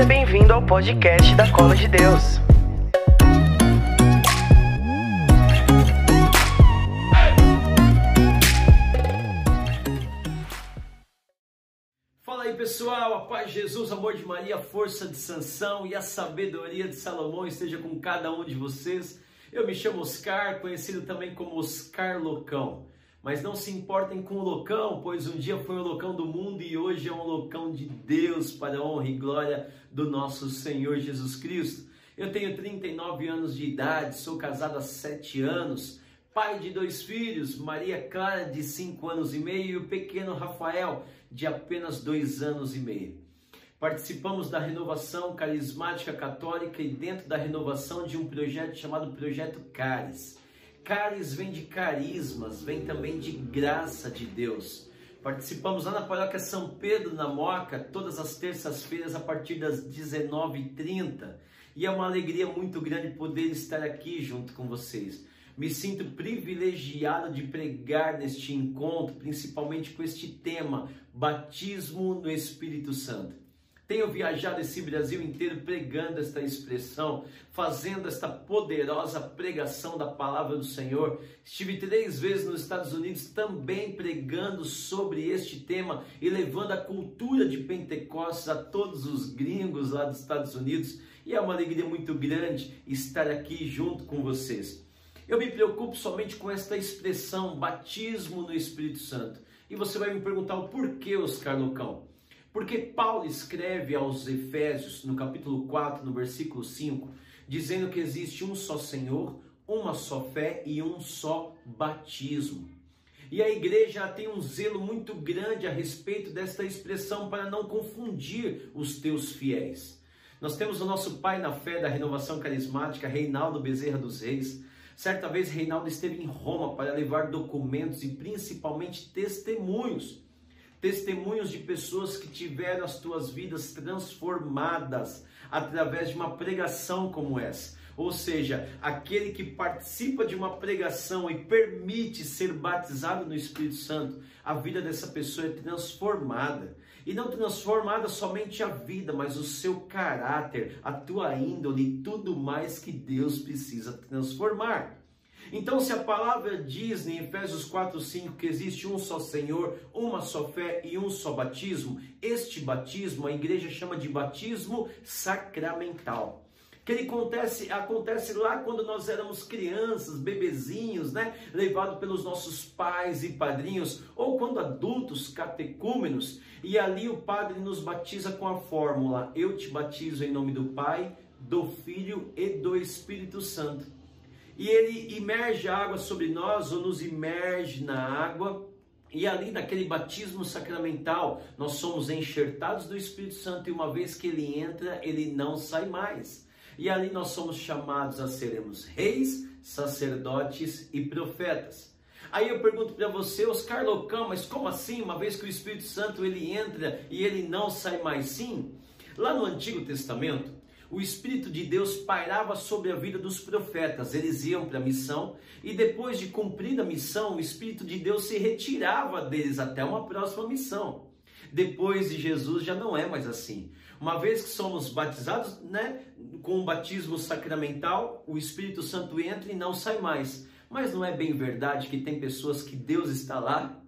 Seja bem-vindo ao podcast da Cola de Deus. Fala aí pessoal, a paz de Jesus, amor de Maria, a força de Sansão e a sabedoria de Salomão esteja com cada um de vocês. Eu me chamo Oscar, conhecido também como Oscar Locão. Mas não se importem com o loucão, pois um dia foi o loucão do mundo e hoje é um loucão de Deus para a honra e glória do nosso Senhor Jesus Cristo. Eu tenho 39 anos de idade, sou casado há 7 anos, pai de dois filhos, Maria Clara de 5 anos e meio e o pequeno Rafael de apenas 2 anos e meio. Participamos da renovação carismática católica e dentro da renovação de um projeto chamado Projeto Caris. Caris vem de carismas, vem também de graça de Deus. Participamos lá na paróquia São Pedro, na Moca, todas as terças-feiras a partir das 19h30. E é uma alegria muito grande poder estar aqui junto com vocês. Me sinto privilegiado de pregar neste encontro, principalmente com este tema, batismo no Espírito Santo. Tenho viajado esse Brasil inteiro pregando esta expressão, fazendo esta poderosa pregação da palavra do Senhor. Estive três vezes nos Estados Unidos também pregando sobre este tema e levando a cultura de Pentecostes a todos os gringos lá dos Estados Unidos. E é uma alegria muito grande estar aqui junto com vocês. Eu me preocupo somente com esta expressão, batismo no Espírito Santo. E você vai me perguntar o porquê, Oscar Lucão. Porque Paulo escreve aos Efésios, no capítulo 4, no versículo 5, dizendo que existe um só Senhor, uma só fé e um só batismo. E a igreja tem um zelo muito grande a respeito desta expressão para não confundir os teus fiéis. Nós temos o nosso pai na fé da renovação carismática, Reinaldo Bezerra dos Reis. Certa vez, Reinaldo esteve em Roma para levar documentos e principalmente testemunhos testemunhos de pessoas que tiveram as tuas vidas transformadas através de uma pregação como essa. Ou seja, aquele que participa de uma pregação e permite ser batizado no Espírito Santo, a vida dessa pessoa é transformada. E não transformada somente a vida, mas o seu caráter, a tua índole e tudo mais que Deus precisa transformar. Então, se a palavra diz em Efésios 4, 5 que existe um só Senhor, uma só fé e um só batismo, este batismo a igreja chama de batismo sacramental que ele acontece, acontece lá quando nós éramos crianças, bebezinhos, né? Levado pelos nossos pais e padrinhos, ou quando adultos, catecúmenos, e ali o padre nos batiza com a fórmula: Eu te batizo em nome do Pai, do Filho e do Espírito Santo e ele imerge a água sobre nós ou nos imerge na água. E ali naquele batismo sacramental, nós somos enxertados do Espírito Santo e uma vez que ele entra, ele não sai mais. E ali nós somos chamados a sermos reis, sacerdotes e profetas. Aí eu pergunto para você, Oscar Locão, mas como assim? Uma vez que o Espírito Santo ele entra e ele não sai mais? Sim. Lá no Antigo Testamento, o Espírito de Deus pairava sobre a vida dos profetas. Eles iam para a missão e depois de cumprir a missão, o Espírito de Deus se retirava deles até uma próxima missão. Depois de Jesus já não é mais assim. Uma vez que somos batizados, né, com o batismo sacramental, o Espírito Santo entra e não sai mais. Mas não é bem verdade que tem pessoas que Deus está lá?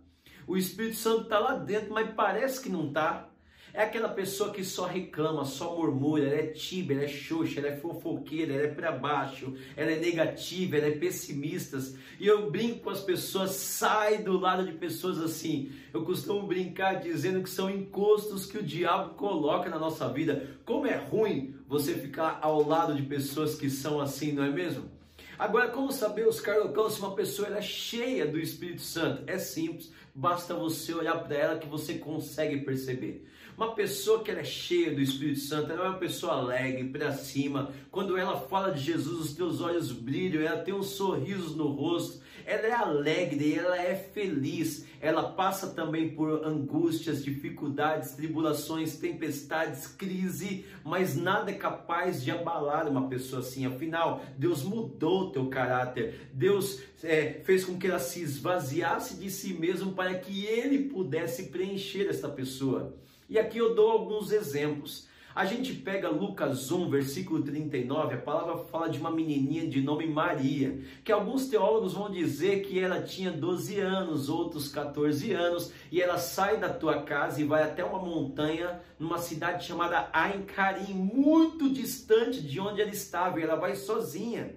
O Espírito Santo está lá dentro, mas parece que não está. É aquela pessoa que só reclama, só murmura, ela é tíbia, ela é xoxa, ela é fofoqueira, ela é para baixo, ela é negativa, ela é pessimista. E eu brinco com as pessoas, sai do lado de pessoas assim. Eu costumo brincar dizendo que são encostos que o diabo coloca na nossa vida. Como é ruim você ficar ao lado de pessoas que são assim, não é mesmo? Agora, como saber, os Carlocão, se uma pessoa é cheia do Espírito Santo? É simples, basta você olhar para ela que você consegue perceber. Uma pessoa que ela é cheia do Espírito Santo, ela é uma pessoa alegre, para cima. Quando ela fala de Jesus, os teus olhos brilham, ela tem um sorriso no rosto, ela é alegre, ela é feliz. Ela passa também por angústias, dificuldades, tribulações, tempestades, crise, mas nada é capaz de abalar uma pessoa assim. Afinal, Deus mudou o teu caráter. Deus é, fez com que ela se esvaziasse de si mesmo para que ele pudesse preencher essa pessoa. E aqui eu dou alguns exemplos. A gente pega Lucas 1, versículo 39, a palavra fala de uma menininha de nome Maria, que alguns teólogos vão dizer que ela tinha 12 anos, outros 14 anos, e ela sai da tua casa e vai até uma montanha, numa cidade chamada Ain Karim, muito distante de onde ela estava, e ela vai sozinha.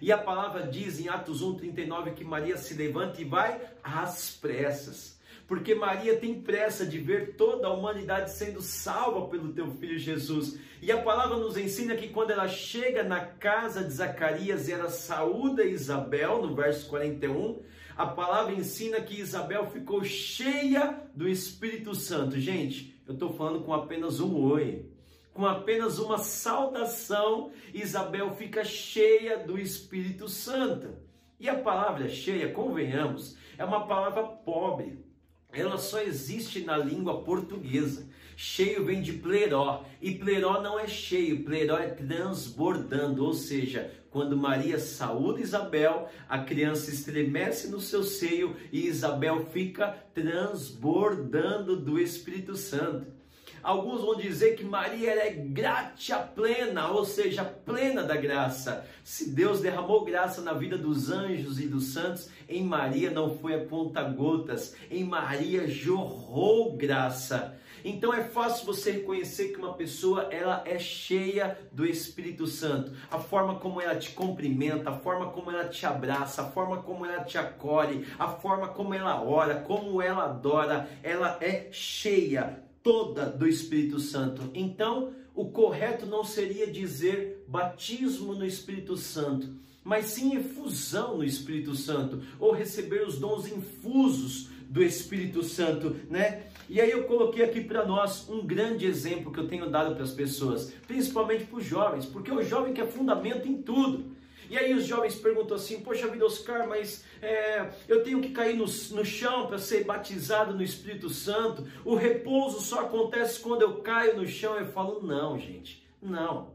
E a palavra diz em Atos 1:39 que Maria se levanta e vai às pressas porque Maria tem pressa de ver toda a humanidade sendo salva pelo teu filho Jesus. E a palavra nos ensina que quando ela chega na casa de Zacarias e ela saúda Isabel, no verso 41, a palavra ensina que Isabel ficou cheia do Espírito Santo. Gente, eu estou falando com apenas um oi. Com apenas uma saudação, Isabel fica cheia do Espírito Santo. E a palavra cheia, convenhamos, é uma palavra pobre ela só existe na língua portuguesa. Cheio vem de pleró, e pleró não é cheio, pleró é transbordando, ou seja, quando Maria saúda Isabel, a criança estremece no seu seio e Isabel fica transbordando do Espírito Santo. Alguns vão dizer que Maria é gratia plena, ou seja, plena da graça. Se Deus derramou graça na vida dos anjos e dos santos, em Maria não foi a conta gotas, em Maria jorrou graça. Então é fácil você reconhecer que uma pessoa ela é cheia do Espírito Santo. A forma como ela te cumprimenta, a forma como ela te abraça, a forma como ela te acolhe, a forma como ela ora, como ela adora, ela é cheia toda do Espírito Santo. Então, o correto não seria dizer batismo no Espírito Santo, mas sim efusão no Espírito Santo, ou receber os dons infusos do Espírito Santo, né? E aí eu coloquei aqui para nós um grande exemplo que eu tenho dado para as pessoas, principalmente para os jovens, porque o jovem quer fundamento em tudo. E aí os jovens perguntam assim, poxa vida, Oscar, mas é, eu tenho que cair no, no chão para ser batizado no Espírito Santo? O repouso só acontece quando eu caio no chão? Eu falo, não, gente, não.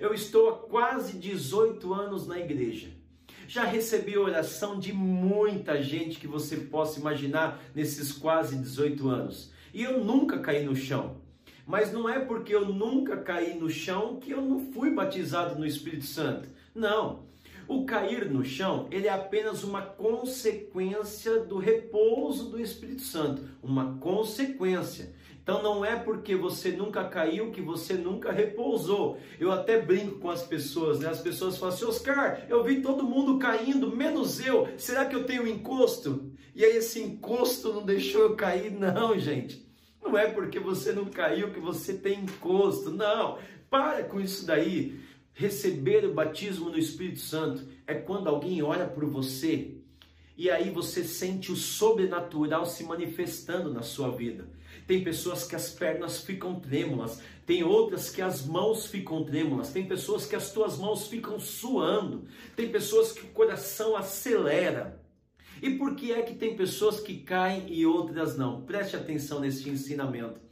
Eu estou há quase 18 anos na igreja. Já recebi oração de muita gente que você possa imaginar nesses quase 18 anos. E eu nunca caí no chão. Mas não é porque eu nunca caí no chão que eu não fui batizado no Espírito Santo. Não. O cair no chão, ele é apenas uma consequência do repouso do Espírito Santo, uma consequência. Então não é porque você nunca caiu que você nunca repousou. Eu até brinco com as pessoas, né? As pessoas falam assim: "Oscar, eu vi todo mundo caindo, menos eu. Será que eu tenho encosto?" E aí esse encosto não deixou eu cair, não, gente. Não é porque você não caiu que você tem encosto. Não. Para com isso daí. Receber o batismo no Espírito Santo é quando alguém olha por você e aí você sente o sobrenatural se manifestando na sua vida. Tem pessoas que as pernas ficam trêmulas, tem outras que as mãos ficam trêmulas, tem pessoas que as tuas mãos ficam suando, tem pessoas que o coração acelera. E por que é que tem pessoas que caem e outras não? Preste atenção nesse ensinamento.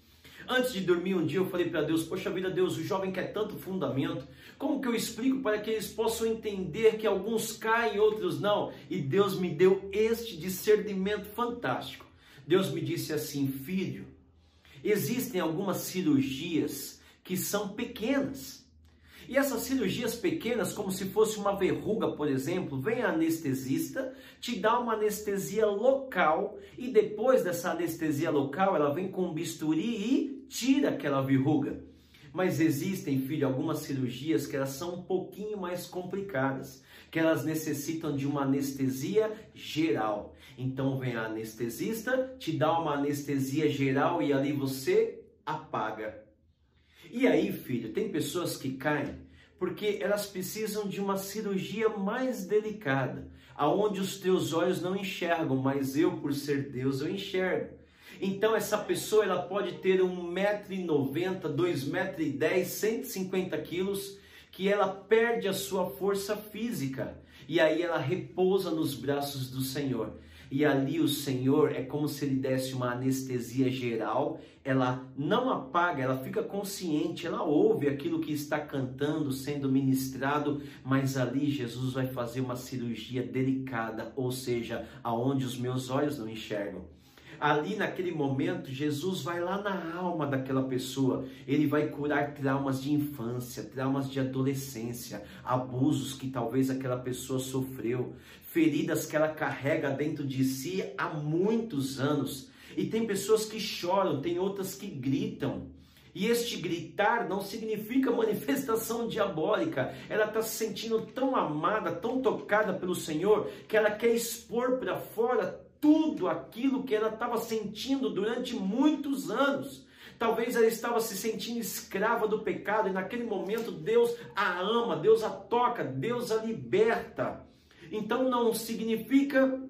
Antes de dormir um dia eu falei para Deus, poxa vida, Deus, o jovem quer tanto fundamento. Como que eu explico para que eles possam entender que alguns caem e outros não? E Deus me deu este discernimento fantástico. Deus me disse assim, filho, existem algumas cirurgias que são pequenas. E essas cirurgias pequenas, como se fosse uma verruga, por exemplo, vem a anestesista, te dá uma anestesia local e depois dessa anestesia local, ela vem com um bisturi e tira aquela verruga. Mas existem, filho, algumas cirurgias que elas são um pouquinho mais complicadas, que elas necessitam de uma anestesia geral. Então vem a anestesista, te dá uma anestesia geral e ali você apaga. E aí, filho, tem pessoas que caem porque elas precisam de uma cirurgia mais delicada, aonde os teus olhos não enxergam, mas eu, por ser Deus, eu enxergo. Então essa pessoa ela pode ter 1,90m, 2,10m, 150 quilos, que ela perde a sua força física e aí ela repousa nos braços do Senhor. E ali o Senhor é como se ele desse uma anestesia geral, ela não apaga, ela fica consciente, ela ouve aquilo que está cantando, sendo ministrado, mas ali Jesus vai fazer uma cirurgia delicada, ou seja, aonde os meus olhos não enxergam. Ali naquele momento, Jesus vai lá na alma daquela pessoa. Ele vai curar traumas de infância, traumas de adolescência, abusos que talvez aquela pessoa sofreu, feridas que ela carrega dentro de si há muitos anos. E tem pessoas que choram, tem outras que gritam. E este gritar não significa manifestação diabólica. Ela está se sentindo tão amada, tão tocada pelo Senhor, que ela quer expor para fora tudo aquilo que ela estava sentindo durante muitos anos. Talvez ela estava se sentindo escrava do pecado e naquele momento Deus a ama, Deus a toca, Deus a liberta. Então não significa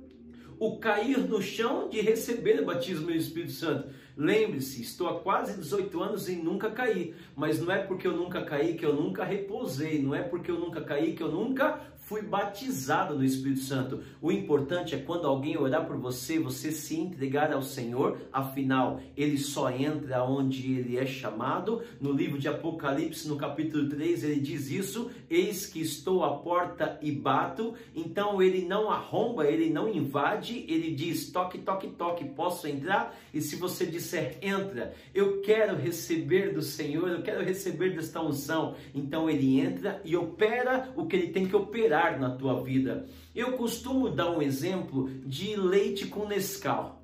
o cair no chão de receber o batismo do Espírito Santo. Lembre-se, estou há quase 18 anos e nunca caí, mas não é porque eu nunca caí que eu nunca repousei, não é porque eu nunca caí que eu nunca fui batizado no Espírito Santo. O importante é quando alguém orar por você, você se entregar ao Senhor, afinal, ele só entra onde ele é chamado. No livro de Apocalipse, no capítulo 3, ele diz isso: Eis que estou à porta e bato. Então ele não arromba, ele não invade, ele diz: toque, toque, toque, posso entrar? E se você disser entra, eu quero receber do Senhor, eu quero receber desta unção, então ele entra e opera o que ele tem que operar na tua vida. Eu costumo dar um exemplo de leite com Nescau.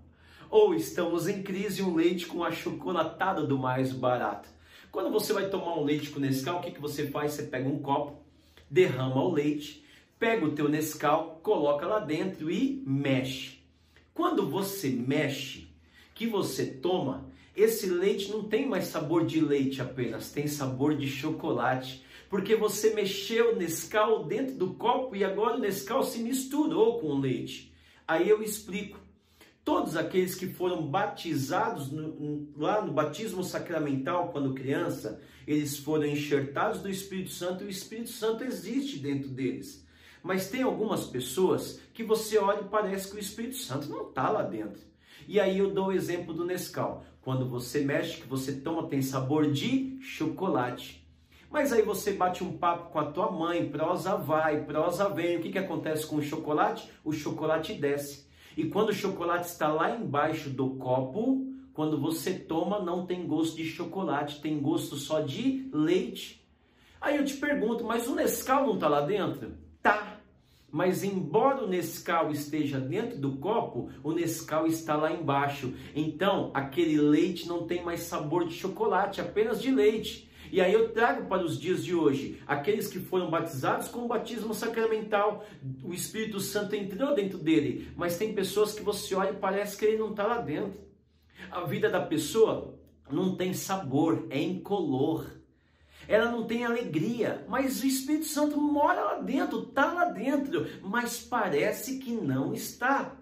Ou estamos em crise um leite com achocolatado do mais barato. Quando você vai tomar um leite com Nescau, o que, que você faz? Você pega um copo, derrama o leite, pega o teu Nescau, coloca lá dentro e mexe. Quando você mexe, que você toma, esse leite não tem mais sabor de leite apenas, tem sabor de chocolate porque você mexeu o Nescau dentro do copo e agora o Nescau se misturou com o leite. Aí eu explico. Todos aqueles que foram batizados no, lá no batismo sacramental quando criança, eles foram enxertados do Espírito Santo e o Espírito Santo existe dentro deles. Mas tem algumas pessoas que você olha e parece que o Espírito Santo não está lá dentro. E aí eu dou o exemplo do Nescau. Quando você mexe, que você toma, tem sabor de chocolate. Mas aí você bate um papo com a tua mãe, prosa vai, prosa vem. O que, que acontece com o chocolate? O chocolate desce. E quando o chocolate está lá embaixo do copo, quando você toma, não tem gosto de chocolate, tem gosto só de leite. Aí eu te pergunto, mas o Nescau não está lá dentro? Tá. Mas embora o Nescau esteja dentro do copo, o Nescau está lá embaixo. Então, aquele leite não tem mais sabor de chocolate, apenas de leite. E aí eu trago para os dias de hoje aqueles que foram batizados com o batismo sacramental, o Espírito Santo entrou dentro dele, mas tem pessoas que você olha e parece que ele não está lá dentro. A vida da pessoa não tem sabor, é incolor. Ela não tem alegria, mas o Espírito Santo mora lá dentro, está lá dentro, mas parece que não está.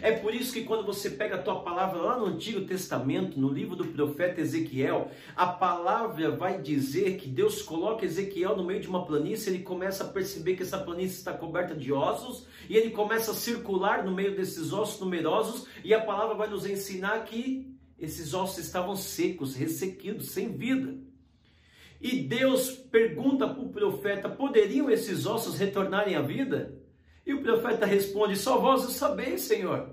É por isso que quando você pega a tua palavra lá no Antigo Testamento, no livro do profeta Ezequiel, a palavra vai dizer que Deus coloca Ezequiel no meio de uma planície, ele começa a perceber que essa planície está coberta de ossos, e ele começa a circular no meio desses ossos numerosos, e a palavra vai nos ensinar que esses ossos estavam secos, ressequidos, sem vida. E Deus pergunta para o profeta: poderiam esses ossos retornarem à vida? E o profeta responde: Só vós o sabeis, Senhor.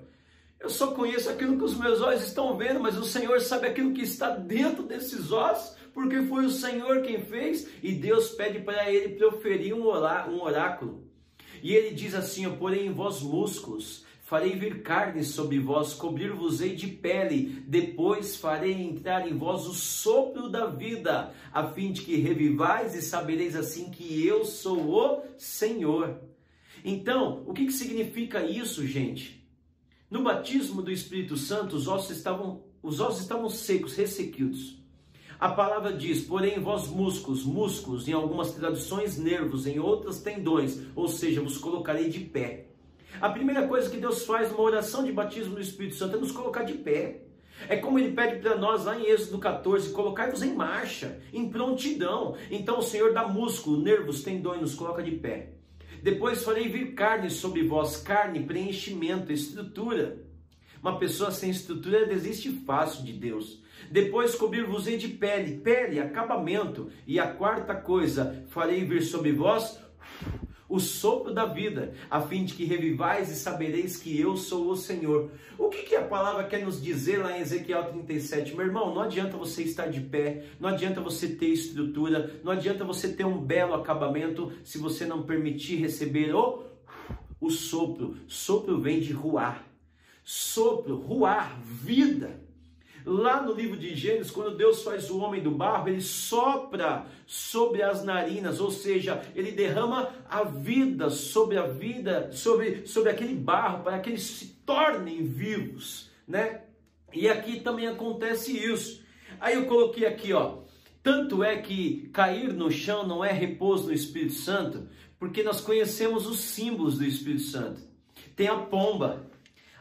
Eu só conheço aquilo que os meus olhos estão vendo, mas o Senhor sabe aquilo que está dentro desses ossos, porque foi o Senhor quem fez. E Deus pede para ele proferir um, um oráculo. E ele diz assim: Porém em vós músculos, farei vir carne sobre vós, cobrir-vos-ei de pele, depois farei entrar em vós o sopro da vida, a fim de que revivais e sabereis assim que eu sou o Senhor. Então, o que, que significa isso, gente? No batismo do Espírito Santo, os ossos estavam, os ossos estavam secos, ressequidos. A palavra diz, porém, vós músculos, músculos, em algumas traduções, nervos, em outras, tendões, ou seja, vos colocarei de pé. A primeira coisa que Deus faz numa oração de batismo do Espírito Santo é nos colocar de pé. É como ele pede para nós lá em Êxodo 14, colocar-vos em marcha, em prontidão. Então o Senhor dá músculo, nervos, tendões, nos coloca de pé. Depois farei vir carne sobre vós, carne, preenchimento, estrutura. Uma pessoa sem estrutura desiste fácil de Deus. Depois cobrir-vos-ei de pele, pele, acabamento. E a quarta coisa, farei vir sobre vós o sopro da vida, a fim de que revivais e sabereis que eu sou o Senhor. O que, que a palavra quer nos dizer lá em Ezequiel 37? Meu irmão, não adianta você estar de pé, não adianta você ter estrutura, não adianta você ter um belo acabamento se você não permitir receber o, o sopro. Sopro vem de ruar. Sopro, ruar, vida. Lá no livro de Gênesis, quando Deus faz o homem do barro, ele sopra sobre as narinas, ou seja, ele derrama a vida sobre a vida, sobre, sobre aquele barro, para que eles se tornem vivos, né? E aqui também acontece isso. Aí eu coloquei aqui, ó. Tanto é que cair no chão não é repouso no Espírito Santo, porque nós conhecemos os símbolos do Espírito Santo. Tem a pomba,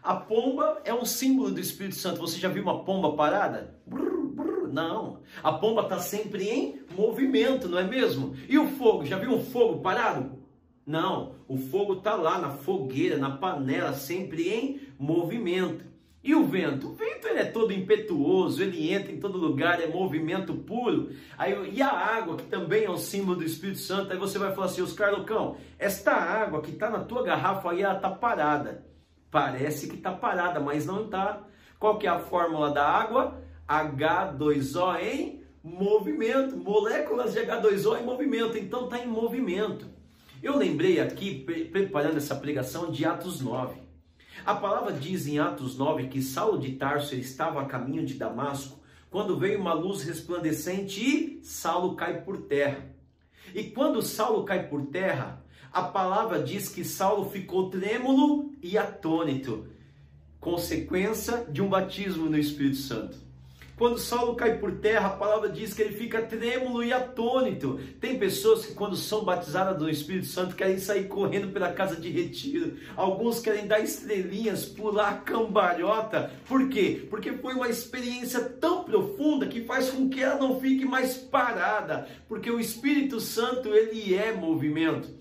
a pomba é um símbolo do Espírito Santo. Você já viu uma pomba parada? Brrr, brrr, não. A pomba está sempre em movimento, não é mesmo? E o fogo? Já viu um fogo parado? Não. O fogo está lá na fogueira, na panela, sempre em movimento. E o vento? O vento ele é todo impetuoso, ele entra em todo lugar, é movimento puro. Aí, e a água, que também é um símbolo do Espírito Santo, aí você vai falar assim, Oscar Locão, esta água que está na tua garrafa aí, ela está parada. Parece que está parada, mas não está. Qual que é a fórmula da água? H2O em movimento. Moléculas de H2O em movimento. Então está em movimento. Eu lembrei aqui, preparando essa pregação, de Atos 9. A palavra diz em Atos 9 que Saulo de Tarso estava a caminho de Damasco quando veio uma luz resplandecente e Saulo cai por terra. E quando Saulo cai por terra, a palavra diz que Saulo ficou trêmulo e atônito, consequência de um batismo no Espírito Santo. Quando Saulo cai por terra, a palavra diz que ele fica trêmulo e atônito. Tem pessoas que, quando são batizadas do Espírito Santo, querem sair correndo pela casa de retiro. Alguns querem dar estrelinhas, pular cambalhota. Por quê? Porque foi uma experiência tão profunda que faz com que ela não fique mais parada. Porque o Espírito Santo, ele é movimento.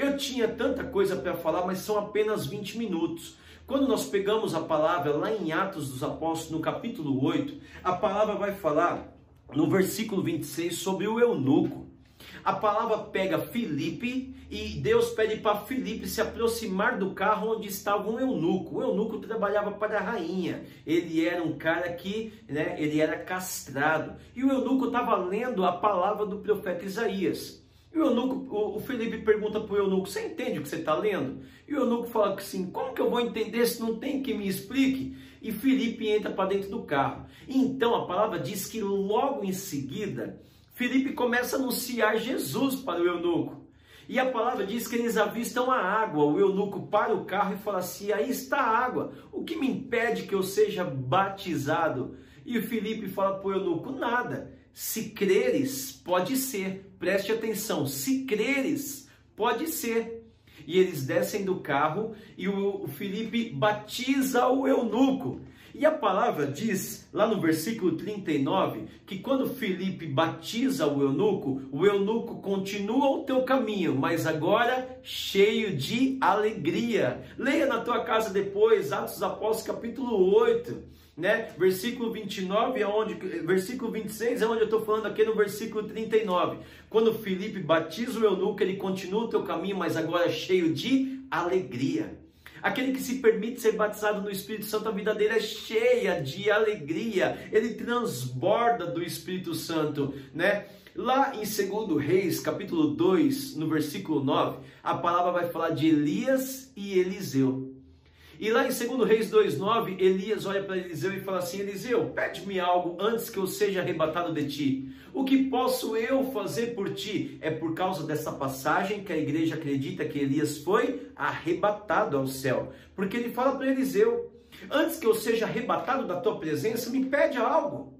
Eu tinha tanta coisa para falar, mas são apenas 20 minutos. Quando nós pegamos a palavra lá em Atos dos Apóstolos, no capítulo 8, a palavra vai falar no versículo 26 sobre o eunuco. A palavra pega Filipe e Deus pede para Filipe se aproximar do carro onde estava um eunuco. O eunuco trabalhava para a rainha. Ele era um cara que, né, ele era castrado. E o eunuco estava lendo a palavra do profeta Isaías. E o eunuco, o, o Felipe pergunta para o eunuco: Você entende o que você está lendo? E o eunuco fala que sim: Como que eu vou entender se não tem que me explique? E Felipe entra para dentro do carro. Então a palavra diz que logo em seguida, Felipe começa a anunciar Jesus para o eunuco. E a palavra diz que eles avistam a água. O eunuco para o carro e fala assim: Aí está a água. O que me impede que eu seja batizado? E o Felipe fala para o eunuco: Nada se creres, pode ser. Preste atenção. Se creres, pode ser. E eles descem do carro e o, Felipe batiza o eunuco. E a palavra diz, lá no versículo 39, que quando Felipe batiza o eunuco, o eunuco continua o teu caminho, mas agora cheio de alegria. Leia na tua casa depois, Atos Apóstolos, capítulo 8 né? Versículo 29 é onde, versículo 26 é onde eu estou falando aqui no versículo 39. Quando Felipe batiza o eunuco, ele continua o teu caminho, mas agora é cheio de alegria. Aquele que se permite ser batizado no Espírito Santo, a vida dele é cheia de alegria, ele transborda do Espírito Santo, né? Lá em 2 Reis, capítulo 2, no versículo 9, a palavra vai falar de Elias e Eliseu. E lá em 2 Reis 2,9, Elias olha para Eliseu e fala assim: Eliseu, pede-me algo antes que eu seja arrebatado de ti. O que posso eu fazer por ti? É por causa dessa passagem que a igreja acredita que Elias foi arrebatado ao céu. Porque ele fala para Eliseu: Antes que eu seja arrebatado da tua presença, me pede algo.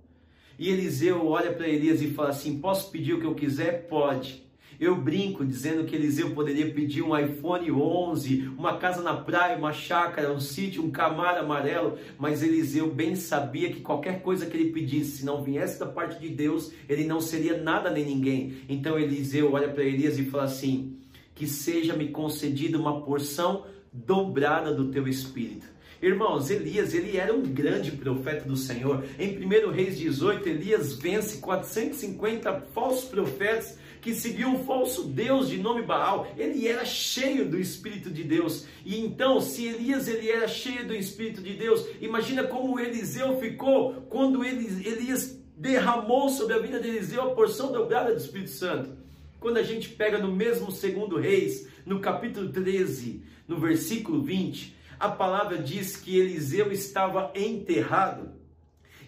E Eliseu olha para Elias e fala assim: Posso pedir o que eu quiser? Pode. Eu brinco dizendo que Eliseu poderia pedir um iPhone 11, uma casa na praia, uma chácara, um sítio, um camaro amarelo, mas Eliseu bem sabia que qualquer coisa que ele pedisse, se não viesse da parte de Deus, ele não seria nada nem ninguém. Então Eliseu olha para Elias e fala assim: Que seja me concedida uma porção dobrada do teu espírito. Irmãos, Elias, ele era um grande profeta do Senhor. Em 1 Reis 18, Elias vence 450 falsos profetas que seguiam um falso Deus de nome Baal. Ele era cheio do Espírito de Deus. E então, se Elias ele era cheio do Espírito de Deus, imagina como Eliseu ficou quando Elias derramou sobre a vida de Eliseu a porção dobrada do Espírito Santo. Quando a gente pega no mesmo segundo Reis, no capítulo 13, no versículo 20, a palavra diz que Eliseu estava enterrado.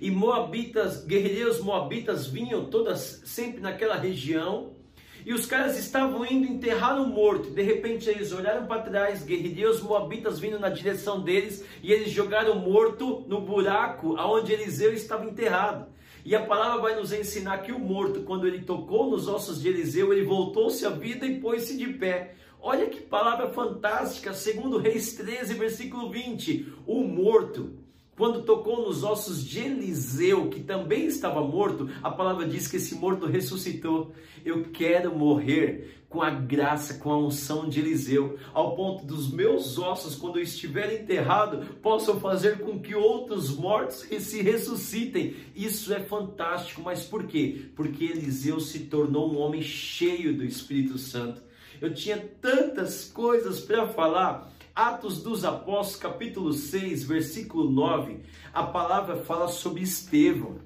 E moabitas, guerreiros moabitas vinham todas sempre naquela região. E os caras estavam indo enterrar o morto. De repente eles olharam para trás, guerreiros moabitas vindo na direção deles, e eles jogaram o morto no buraco aonde Eliseu estava enterrado. E a palavra vai nos ensinar que o morto, quando ele tocou nos ossos de Eliseu, ele voltou-se à vida e pôs-se de pé. Olha que palavra fantástica, segundo Reis 13, versículo 20. O morto, quando tocou nos ossos de Eliseu, que também estava morto, a palavra diz que esse morto ressuscitou. Eu quero morrer com a graça, com a unção de Eliseu, ao ponto dos meus ossos, quando eu estiver enterrado, possam fazer com que outros mortos se ressuscitem. Isso é fantástico, mas por quê? Porque Eliseu se tornou um homem cheio do Espírito Santo. Eu tinha tantas coisas para falar. Atos dos Apóstolos, capítulo 6, versículo 9, a palavra fala sobre Estevão.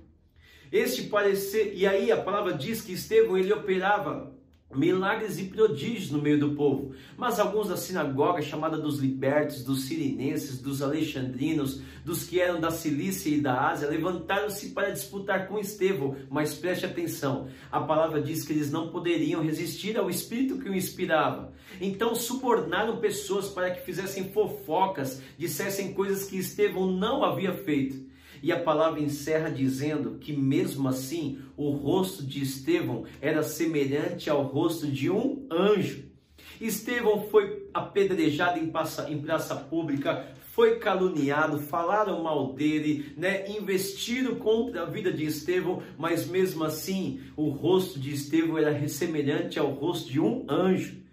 Este parecer, e aí a palavra diz que Estevão ele operava milagres e prodígios no meio do povo. Mas alguns da sinagoga, chamada dos libertos, dos sirinenses, dos alexandrinos, dos que eram da Cilícia e da Ásia, levantaram-se para disputar com Estevão. Mas preste atenção, a palavra diz que eles não poderiam resistir ao espírito que o inspirava. Então subornaram pessoas para que fizessem fofocas, dissessem coisas que Estevão não havia feito. E a palavra encerra dizendo que, mesmo assim, o rosto de Estevão era semelhante ao rosto de um anjo. Estevão foi apedrejado em praça, em praça pública, foi caluniado, falaram mal dele, né? investiram contra a vida de Estevão, mas mesmo assim o rosto de Estevão era semelhante ao rosto de um anjo.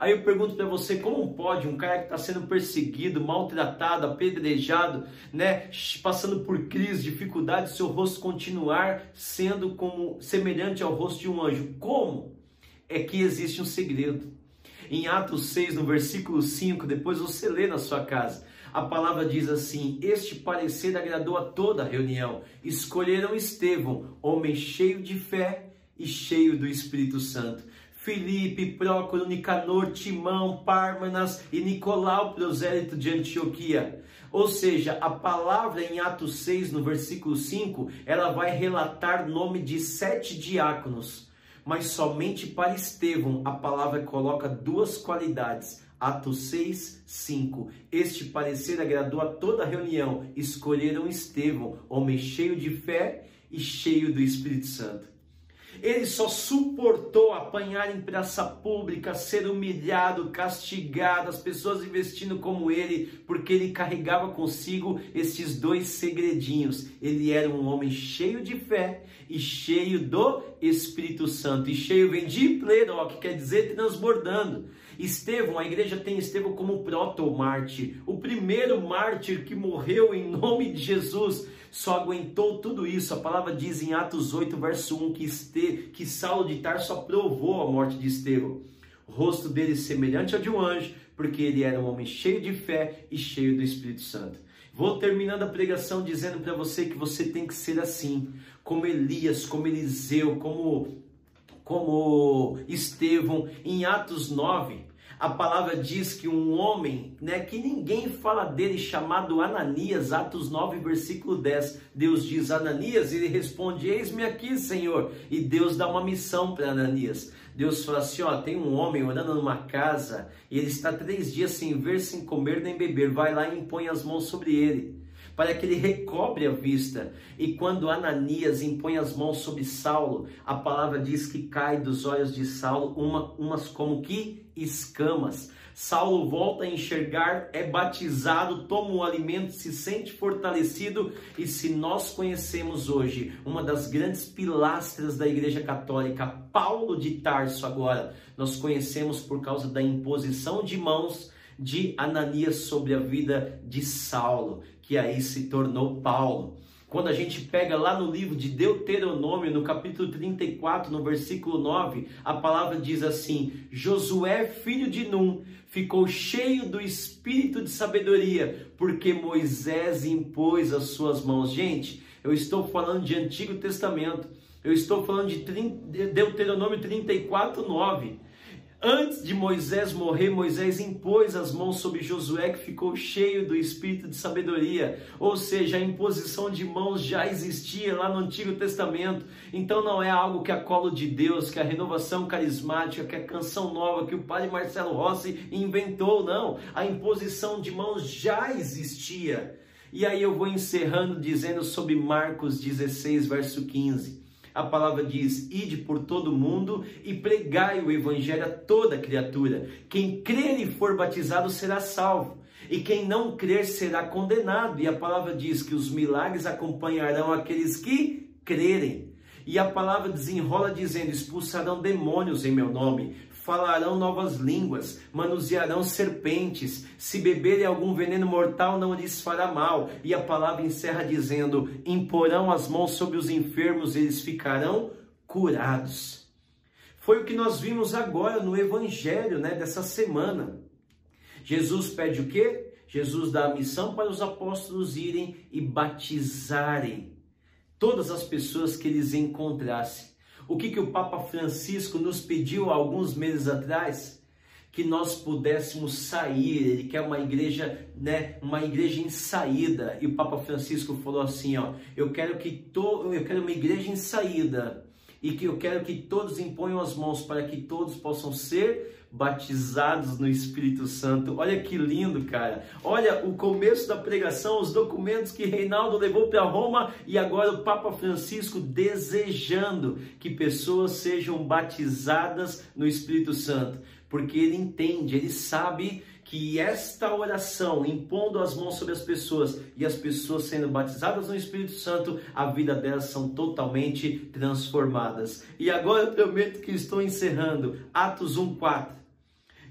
Aí eu pergunto para você, como pode um cara que está sendo perseguido, maltratado, apedrejado, né, passando por crise, dificuldade, seu rosto continuar sendo como semelhante ao rosto de um anjo? Como? É que existe um segredo. Em Atos 6, no versículo 5, depois você lê na sua casa. A palavra diz assim: Este parecer agradou a toda a reunião. Escolheram Estevão, homem cheio de fé e cheio do Espírito Santo. Filipe, Prócoro, Nicanor, Timão, Pármenas e Nicolau, prosélito de Antioquia. Ou seja, a palavra em Atos 6, no versículo 5, ela vai relatar nome de sete diáconos. Mas somente para Estevão a palavra coloca duas qualidades. Atos 6, 5. Este parecer agradou a toda a reunião. Escolheram Estevão, homem cheio de fé e cheio do Espírito Santo. Ele só suportou apanhar em praça pública, ser humilhado, castigado, as pessoas investindo como ele, porque ele carregava consigo esses dois segredinhos. Ele era um homem cheio de fé e cheio do Espírito Santo. E cheio vem de pleno, que quer dizer transbordando. Estevão, a igreja tem Estevão como proto-mártir, o primeiro mártir que morreu em nome de Jesus só aguentou tudo isso. A palavra diz em Atos 8, verso 1, que, este, que Saulo de Tarso aprovou a morte de Estevão. O rosto dele semelhante ao de um anjo, porque ele era um homem cheio de fé e cheio do Espírito Santo. Vou terminando a pregação dizendo para você que você tem que ser assim, como Elias, como Eliseu, como como Estevão, em Atos 9, a palavra diz que um homem, né, que ninguém fala dele, chamado Ananias, Atos 9, versículo 10, Deus diz Ananias, ele responde: Eis-me aqui, Senhor. E Deus dá uma missão para Ananias. Deus fala assim: ó, tem um homem orando numa casa e ele está três dias sem ver, sem comer nem beber. Vai lá e impõe as mãos sobre ele para que ele recobre a vista. E quando Ananias impõe as mãos sobre Saulo, a palavra diz que cai dos olhos de Saulo uma, umas como que escamas. Saulo volta a enxergar, é batizado, toma o alimento, se sente fortalecido. E se nós conhecemos hoje uma das grandes pilastras da Igreja Católica, Paulo de Tarso, agora, nós conhecemos por causa da imposição de mãos de Ananias sobre a vida de Saulo, que aí se tornou Paulo. Quando a gente pega lá no livro de Deuteronômio, no capítulo 34, no versículo 9, a palavra diz assim: Josué, filho de Num, ficou cheio do espírito de sabedoria, porque Moisés impôs as suas mãos. Gente, eu estou falando de Antigo Testamento, eu estou falando de Deuteronômio 34, 9. Antes de Moisés morrer, Moisés impôs as mãos sobre Josué, que ficou cheio do espírito de sabedoria. Ou seja, a imposição de mãos já existia lá no Antigo Testamento. Então não é algo que a colo de Deus, que a renovação carismática, que a canção nova que o padre Marcelo Rossi inventou, não. A imposição de mãos já existia. E aí eu vou encerrando dizendo sobre Marcos 16, verso 15. A palavra diz: Ide por todo mundo e pregai o evangelho a toda criatura. Quem crer e for batizado será salvo, e quem não crer será condenado. E a palavra diz que os milagres acompanharão aqueles que crerem. E a palavra desenrola dizendo: expulsarão demônios em meu nome, falarão novas línguas, manusearão serpentes, se beberem algum veneno mortal não lhes fará mal. E a palavra encerra dizendo: imporão as mãos sobre os enfermos, eles ficarão curados. Foi o que nós vimos agora no evangelho, né, dessa semana. Jesus pede o quê? Jesus dá a missão para os apóstolos irem e batizarem todas as pessoas que eles encontrassem. O que, que o Papa Francisco nos pediu há alguns meses atrás? Que nós pudéssemos sair, ele quer uma igreja, né, uma igreja em saída. E o Papa Francisco falou assim, ó, eu quero que to, eu quero uma igreja em saída e que eu quero que todos imponham as mãos para que todos possam ser batizados no Espírito Santo. Olha que lindo, cara. Olha o começo da pregação, os documentos que Reinaldo levou para Roma e agora o Papa Francisco desejando que pessoas sejam batizadas no Espírito Santo, porque ele entende, ele sabe que esta oração, impondo as mãos sobre as pessoas e as pessoas sendo batizadas no Espírito Santo, a vida delas são totalmente transformadas. E agora eu prometo que estou encerrando. Atos 1:4.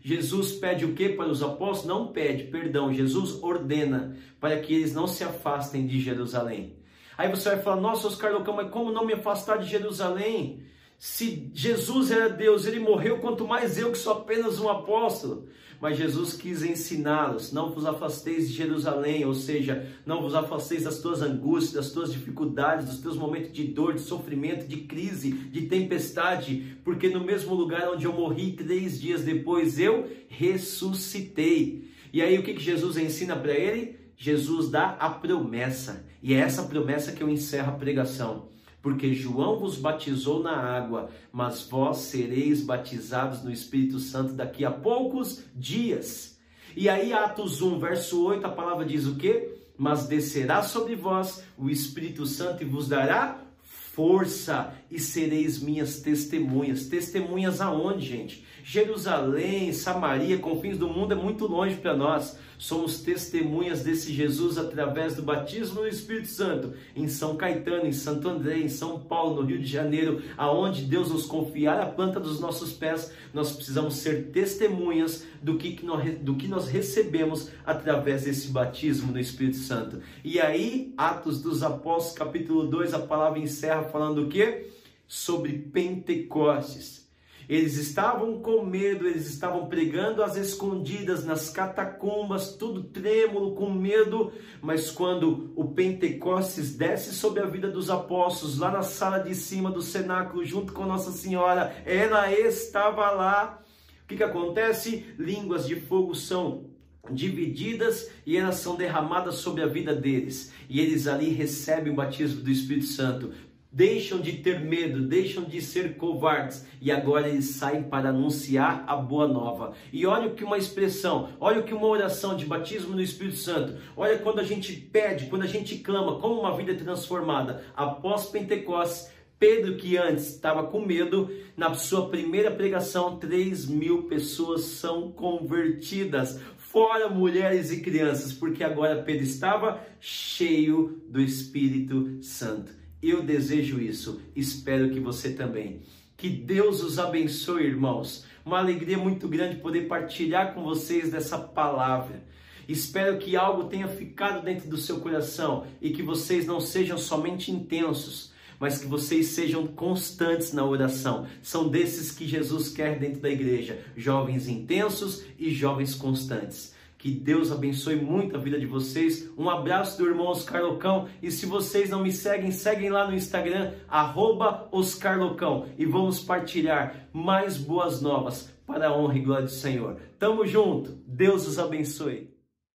Jesus pede o que para os apóstolos? Não pede, perdão, Jesus ordena para que eles não se afastem de Jerusalém. Aí você vai falar, nossa, Oscar Locão, mas como não me afastar de Jerusalém? Se Jesus era Deus, ele morreu, quanto mais eu que sou apenas um apóstolo mas Jesus quis ensiná-los: não vos afasteis de Jerusalém, ou seja, não vos afasteis das tuas angústias, das tuas dificuldades, dos teus momentos de dor, de sofrimento, de crise, de tempestade, porque no mesmo lugar onde eu morri, três dias depois eu ressuscitei. E aí o que, que Jesus ensina para ele? Jesus dá a promessa, e é essa promessa que eu encerro a pregação porque João vos batizou na água, mas vós sereis batizados no Espírito Santo daqui a poucos dias. E aí, Atos 1, verso 8, a palavra diz o quê? Mas descerá sobre vós o Espírito Santo e vos dará força e sereis minhas testemunhas. Testemunhas aonde, gente? Jerusalém, Samaria, confins do mundo é muito longe para nós. Somos testemunhas desse Jesus através do batismo no Espírito Santo em São Caetano, em Santo André, em São Paulo, no Rio de Janeiro, aonde Deus nos confiar a planta dos nossos pés, nós precisamos ser testemunhas do que, do que nós recebemos através desse batismo no Espírito Santo. E aí, Atos dos Apóstolos, capítulo 2, a palavra encerra falando o quê? Sobre Pentecostes. Eles estavam com medo, eles estavam pregando às escondidas nas catacumbas, tudo trêmulo, com medo. Mas quando o Pentecostes desce sobre a vida dos apóstolos, lá na sala de cima do cenáculo, junto com Nossa Senhora, ela estava lá. O que, que acontece? Línguas de fogo são divididas e elas são derramadas sobre a vida deles. E eles ali recebem o batismo do Espírito Santo deixam de ter medo, deixam de ser covardes e agora eles saem para anunciar a boa nova. E olha o que uma expressão, olha o que uma oração de batismo no Espírito Santo, olha quando a gente pede, quando a gente clama, como uma vida transformada após Pentecostes. Pedro, que antes estava com medo, na sua primeira pregação, 3 mil pessoas são convertidas, fora mulheres e crianças, porque agora Pedro estava cheio do Espírito Santo. Eu desejo isso, espero que você também. Que Deus os abençoe, irmãos. Uma alegria muito grande poder partilhar com vocês dessa palavra. Espero que algo tenha ficado dentro do seu coração e que vocês não sejam somente intensos, mas que vocês sejam constantes na oração. São desses que Jesus quer dentro da igreja: jovens intensos e jovens constantes. Que Deus abençoe muito a vida de vocês. Um abraço do irmão Oscar Locão. E se vocês não me seguem, seguem lá no Instagram, arroba Oscar Locão. E vamos partilhar mais boas novas para a honra e glória do Senhor. Tamo junto. Deus os abençoe.